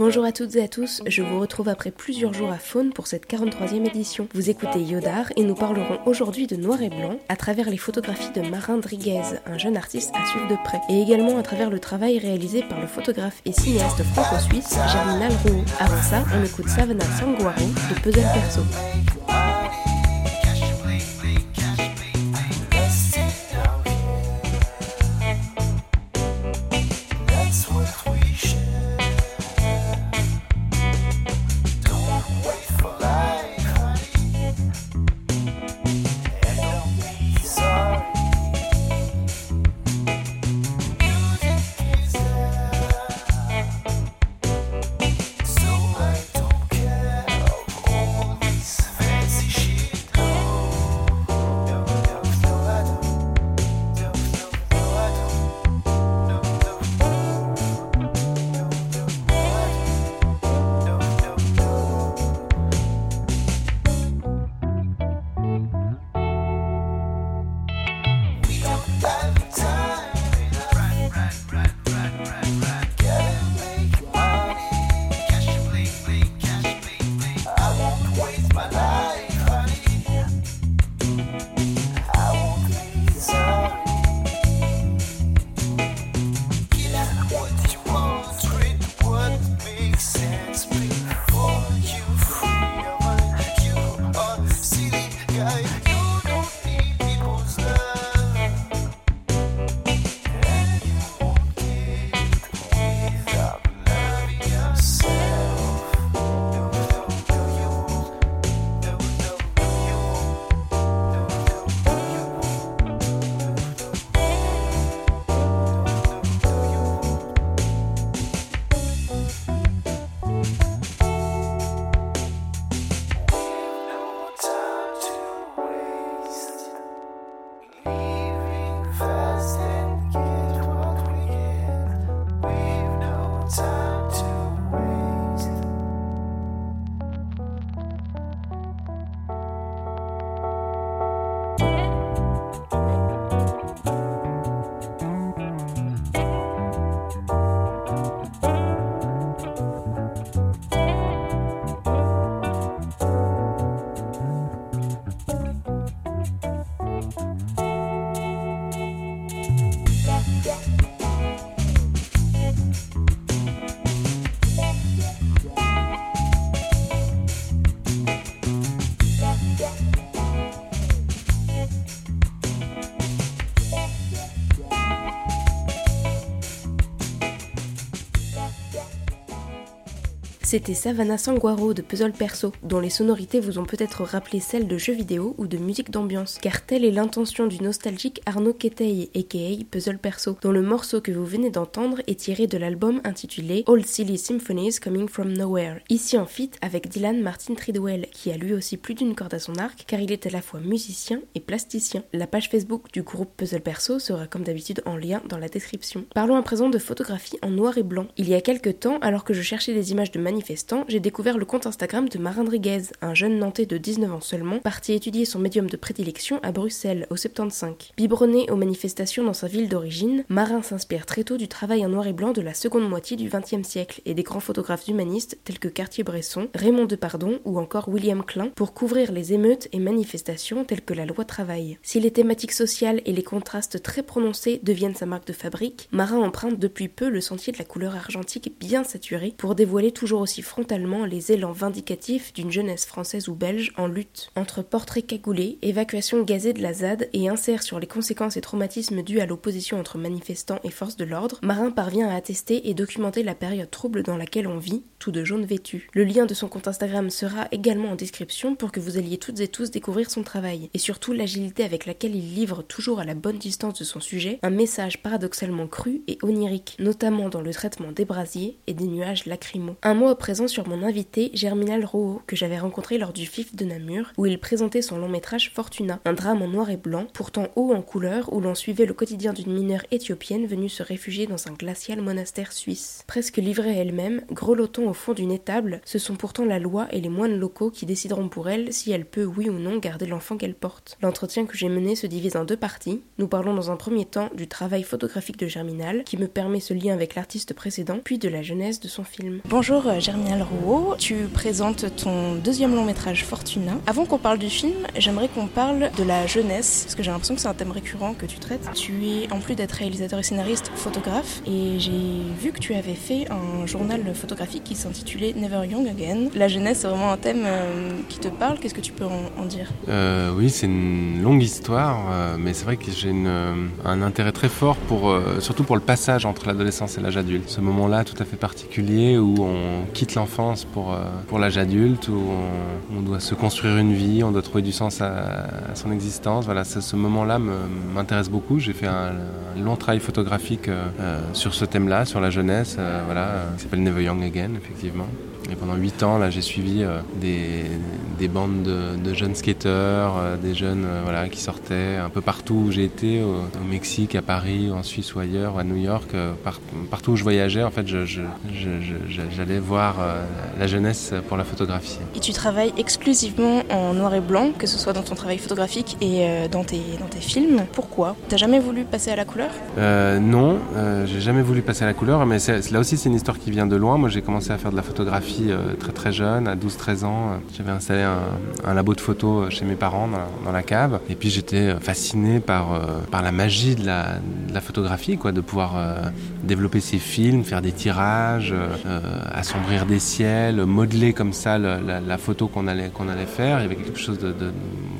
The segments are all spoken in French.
Bonjour à toutes et à tous, je vous retrouve après plusieurs jours à Faune pour cette 43e édition. Vous écoutez Yodar et nous parlerons aujourd'hui de noir et blanc à travers les photographies de Marin Driguez, un jeune artiste à suivre de près, et également à travers le travail réalisé par le photographe et cinéaste franco-suisse Germinal Rouault. Avant ça, on écoute Savannah Sanguaro de Puzzle Perso. C'était Savannah Sanguaro de Puzzle Perso, dont les sonorités vous ont peut-être rappelé celles de jeux vidéo ou de musique d'ambiance, car telle est l'intention du nostalgique Arnaud Ketei, aka Puzzle Perso, dont le morceau que vous venez d'entendre est tiré de l'album intitulé All Silly Symphonies Coming From Nowhere, ici en feat avec Dylan Martin Tridwell, qui a lui aussi plus d'une corde à son arc, car il est à la fois musicien et plasticien. La page Facebook du groupe Puzzle Perso sera comme d'habitude en lien dans la description. Parlons à présent de photographie en noir et blanc. Il y a quelques temps, alors que je cherchais des images de j'ai découvert le compte Instagram de Marin Driguez, un jeune Nantais de 19 ans seulement, parti étudier son médium de prédilection à Bruxelles, au 75. Biberonné aux manifestations dans sa ville d'origine, Marin s'inspire très tôt du travail en noir et blanc de la seconde moitié du XXe siècle et des grands photographes humanistes tels que Cartier-Bresson, Raymond Depardon ou encore William Klein pour couvrir les émeutes et manifestations telles que la loi travail. Si les thématiques sociales et les contrastes très prononcés deviennent sa marque de fabrique, Marin emprunte depuis peu le sentier de la couleur argentique bien saturée pour dévoiler toujours aussi frontalement les élans vindicatifs d'une jeunesse française ou belge en lutte. Entre portraits cagoulés, évacuation gazée de la ZAD et insert sur les conséquences et traumatismes dus à l'opposition entre manifestants et forces de l'ordre, Marin parvient à attester et documenter la période trouble dans laquelle on vit, tout de jaune vêtu. Le lien de son compte Instagram sera également en description pour que vous alliez toutes et tous découvrir son travail, et surtout l'agilité avec laquelle il livre toujours à la bonne distance de son sujet un message paradoxalement cru et onirique, notamment dans le traitement des brasiers et des nuages lacrymaux. Un mot présent sur mon invité, Germinal Rouault, que j'avais rencontré lors du FIF de Namur, où il présentait son long métrage Fortuna, un drame en noir et blanc, pourtant haut en couleur, où l'on suivait le quotidien d'une mineure éthiopienne venue se réfugier dans un glacial monastère suisse. Presque livrée elle-même, grelottant au fond d'une étable, ce sont pourtant la loi et les moines locaux qui décideront pour elle si elle peut oui ou non garder l'enfant qu'elle porte. L'entretien que j'ai mené se divise en deux parties. Nous parlons dans un premier temps du travail photographique de Germinal, qui me permet ce lien avec l'artiste précédent, puis de la jeunesse de son film. Bonjour euh, Germinal Rouault, tu présentes ton deuxième long métrage Fortuna. Avant qu'on parle du film, j'aimerais qu'on parle de la jeunesse, parce que j'ai l'impression que c'est un thème récurrent que tu traites. Tu es, en plus d'être réalisateur et scénariste, photographe, et j'ai vu que tu avais fait un journal photographique qui s'intitulait Never Young Again. La jeunesse, c'est vraiment un thème euh, qui te parle, qu'est-ce que tu peux en, dire? Euh, Oui, c'est une longue histoire, mais c'est vrai que j'ai un intérêt très fort, pour, surtout pour le passage entre l'adolescence et l'âge adulte. Ce moment-là tout à fait particulier où on quitte l'enfance pour, pour l'âge adulte, où on, doit se construire une vie, on doit trouver du sens à, son existence. Voilà, ce moment-là m'intéresse beaucoup. J'ai fait un, long travail photographique euh, euh, sur ce thème-là, sur la jeunesse, euh, qui s'appelle Never Young Again, effectivement. Et pendant 8 ans, là, j'ai suivi des, des, bandes de, jeunes skateurs, des jeunes voilà, qui sortaient un peu partout où j'ai été, au, Mexique, à Paris, en Suisse ou ailleurs, à New York, partout où je voyageais, en fait, j'allais voir la jeunesse pour la photographie. Et tu travailles exclusivement en noir et blanc, que ce soit dans ton travail photographique et dans, tes, dans tes films. Pourquoi? T'as jamais voulu passer à la couleur? Euh, Non, euh, j'ai jamais voulu passer à la couleur, mais là aussi c'est une histoire qui vient de loin. Moi j'ai commencé à faire de la photographie euh, très très jeune, à 12-13 ans. J'avais installé un, labo de photo chez mes parents dans la, cave, et puis j'étais fasciné par, par la magie de la, de photographie, de pouvoir développer ces films, faire des tirages, assombrir des ciels, modeler comme ça la, photo qu'on allait, qu'on allait faire. Il y avait quelque chose de,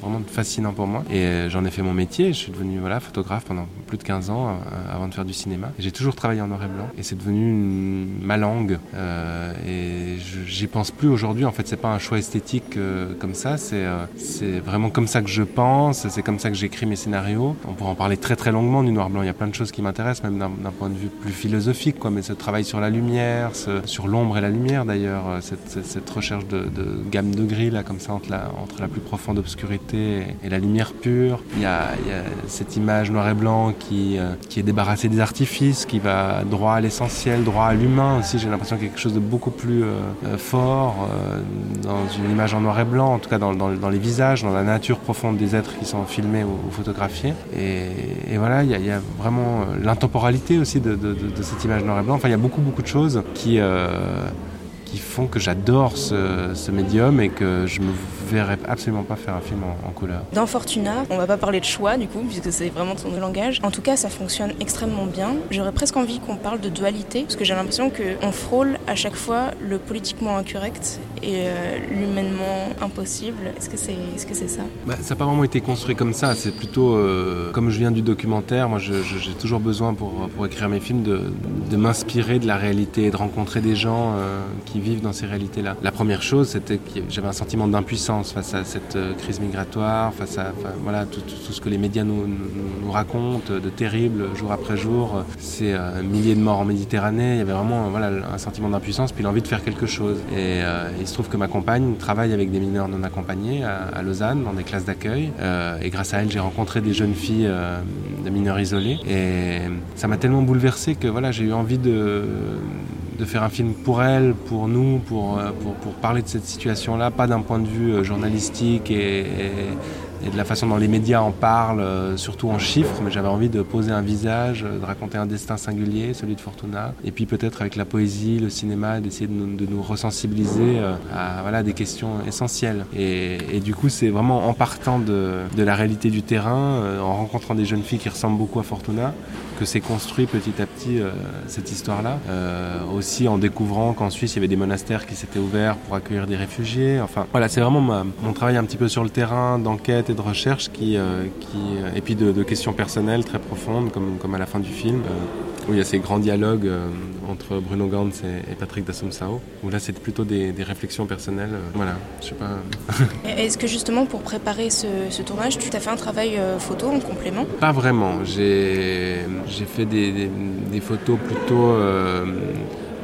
vraiment fascinant pour moi, et j'en ai fait mon métier. Je suis devenu voilà, photographe pendant plus de 15 ans euh, avant de faire du cinéma. J'ai toujours travaillé en noir et blanc et c'est devenu ma langue. Euh, et j'y pense plus aujourd'hui. En fait, c'est pas un choix esthétique euh, comme ça. C'est c'est vraiment comme ça que je pense. C'est comme ça que j'écris mes scénarios. On pourrait en parler très très longuement du noir blanc. Il y a plein de choses qui m'intéressent, même d'un point de vue plus philosophique. Quoi. Mais ce travail sur la lumière, sur l'ombre et la lumière d'ailleurs, cette, cette, recherche de, de, gamme de gris là, comme ça entre la, entre la plus profonde obscurité et, la lumière pure. Il y a, il y a cette image noir et blanc qui, euh, qui est débarrassée des artifices, qui va droit à l'essentiel, droit à l'humain aussi. J'ai l'impression qu'il y a quelque chose de beaucoup plus euh, euh, fort dans une image en noir et blanc, en tout cas dans, les visages, dans la nature profonde des êtres qui sont filmés ou, photographiés. Et, voilà, il y, a vraiment l'intemporalité aussi de, cette image noir et blanc. Enfin, il y a beaucoup, beaucoup de choses qui qui font que j'adore ce, médium et que je me verrais absolument pas faire un film en, couleur. Dans Fortuna, on va pas parler de choix du coup, puisque c'est vraiment ton langage. En tout cas, ça fonctionne extrêmement bien. J'aurais presque envie qu'on parle de dualité, parce que j'ai l'impression qu'on frôle à chaque fois le politiquement incorrect et euh, l'humainement impossible. Est-ce que c'est est -ce c'est ça? Bah, Ça n'a pas vraiment été construit comme ça. C'est plutôt, euh, comme je viens du documentaire, moi j'ai toujours besoin pour, pour écrire mes films de, de m'inspirer de la réalité, de rencontrer des gens euh, qui vivent dans ces réalités-là. La première chose, c'était que j'avais un sentiment d'impuissance face à cette euh, crise migratoire, face à voilà, tout, ce que les médias nous, racontent de terrible jour après jour. Ces euh, milliers de morts en Méditerranée, il y avait vraiment voilà, un sentiment d'impuissance, puis l'envie de faire quelque chose. Et euh, il se trouve que ma compagne travaille avec des mineurs non accompagnés à, Lausanne, dans des classes d'accueil. et grâce à elle, j'ai rencontré des jeunes filles de mineurs isolés. Et ça m'a tellement bouleversé que voilà, j'ai eu envie de de faire un film pour elle, pour nous, pour, euh, pour, pour parler de cette situation-là, pas d'un point de vue euh, journalistique et, et de la façon dont les médias en parlent, euh, surtout en chiffres, mais j'avais envie de poser un visage, euh, de raconter un destin singulier, celui de Fortuna, et puis peut-être avec la poésie, le cinéma, d'essayer de nous, de nous ressensibiliser euh, à voilà, des questions essentielles. Et, et du coup, c'est vraiment en partant de, de, la réalité du terrain, en rencontrant des jeunes filles qui ressemblent beaucoup à Fortuna, que s'est construit petit à petit cette histoire-là. aussi en découvrant qu'en Suisse, il y avait des monastères qui s'étaient ouverts pour accueillir des réfugiés. Enfin, voilà, c'est vraiment mon travail un petit peu sur le terrain, d'enquête de recherche qui, euh, qui, euh, et puis de, questions personnelles très profondes, comme, comme à la fin du film, euh, où il y a ces grands dialogues entre Bruno Gantz et, Patrick Dassumsao, où là c'est plutôt des, réflexions personnelles. voilà, je sais pas. Est-ce que justement pour préparer ce, tournage, tu t'as fait un travail photo en complément? Pas vraiment. J'ai fait des, des, photos plutôt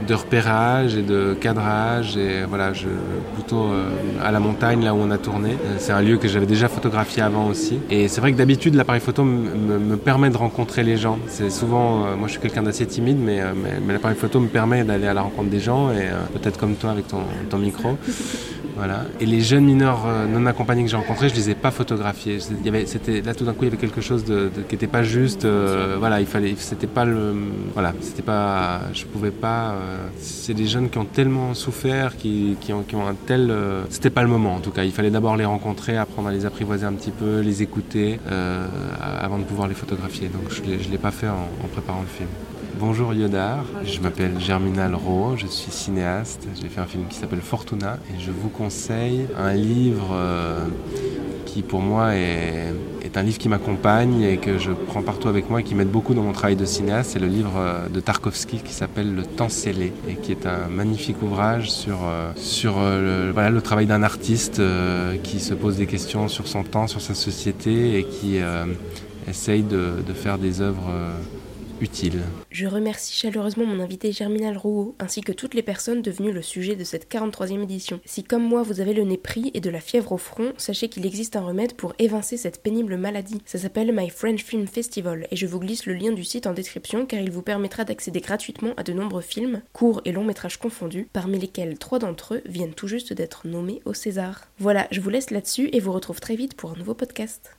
de repérage et de cadrage et voilà, je, plutôt euh, à la montagne là où on a tourné. Euh, c'est un lieu que j'avais déjà photographié avant aussi. Et c'est vrai que d'habitude l'appareil photo me permet de rencontrer les gens. C'est souvent, euh, moi je suis quelqu'un d'assez timide, mais, mais, l'appareil photo me permet d'aller à la rencontre des gens et peut-être comme toi avec ton, ton micro. Voilà. Et les jeunes mineurs non accompagnés que j'ai rencontrés, je les ai pas photographiés. Il y avait, c'était là tout d'un coup il y avait quelque chose de, qui n'était pas juste. voilà, il fallait, c'était pas le, voilà, c'était pas, je pouvais pas c'est des jeunes qui ont tellement souffert, qui, ont, un tel... Euh, c'était pas le moment en tout cas. Il fallait d'abord les rencontrer, apprendre à les apprivoiser un petit peu, les écouter, euh, avant de pouvoir les photographier. Donc je ne l'ai pas fait en, préparant le film. Bonjour Yodar, je m'appelle Germinal Ro, je suis cinéaste. J'ai fait un film qui s'appelle Fortuna et je vous conseille un livre euh, qui pour moi est, un livre qui m'accompagne et que je prends partout avec moi et qui m'aide beaucoup dans mon travail de cinéaste. C'est le livre euh, de Tarkovsky qui s'appelle Le temps scellé et qui est un magnifique ouvrage sur, euh, le, travail d'un artiste qui se pose des questions sur son temps, sur sa société et qui essaye de, faire des œuvres utile. Je remercie chaleureusement mon invité Germinal Rouault ainsi que toutes les personnes devenues le sujet de cette 43e édition. Si comme moi vous avez le nez pris et de la fièvre au front, sachez qu'il existe un remède pour évincer cette pénible maladie. Ça s'appelle My French Film Festival et je vous glisse le lien du site en description car il vous permettra d'accéder gratuitement à de nombreux films, courts et longs métrages confondus, parmi lesquels trois d'entre eux viennent tout juste d'être nommés au César. Voilà, je vous laisse là-dessus et vous retrouve très vite pour un nouveau podcast.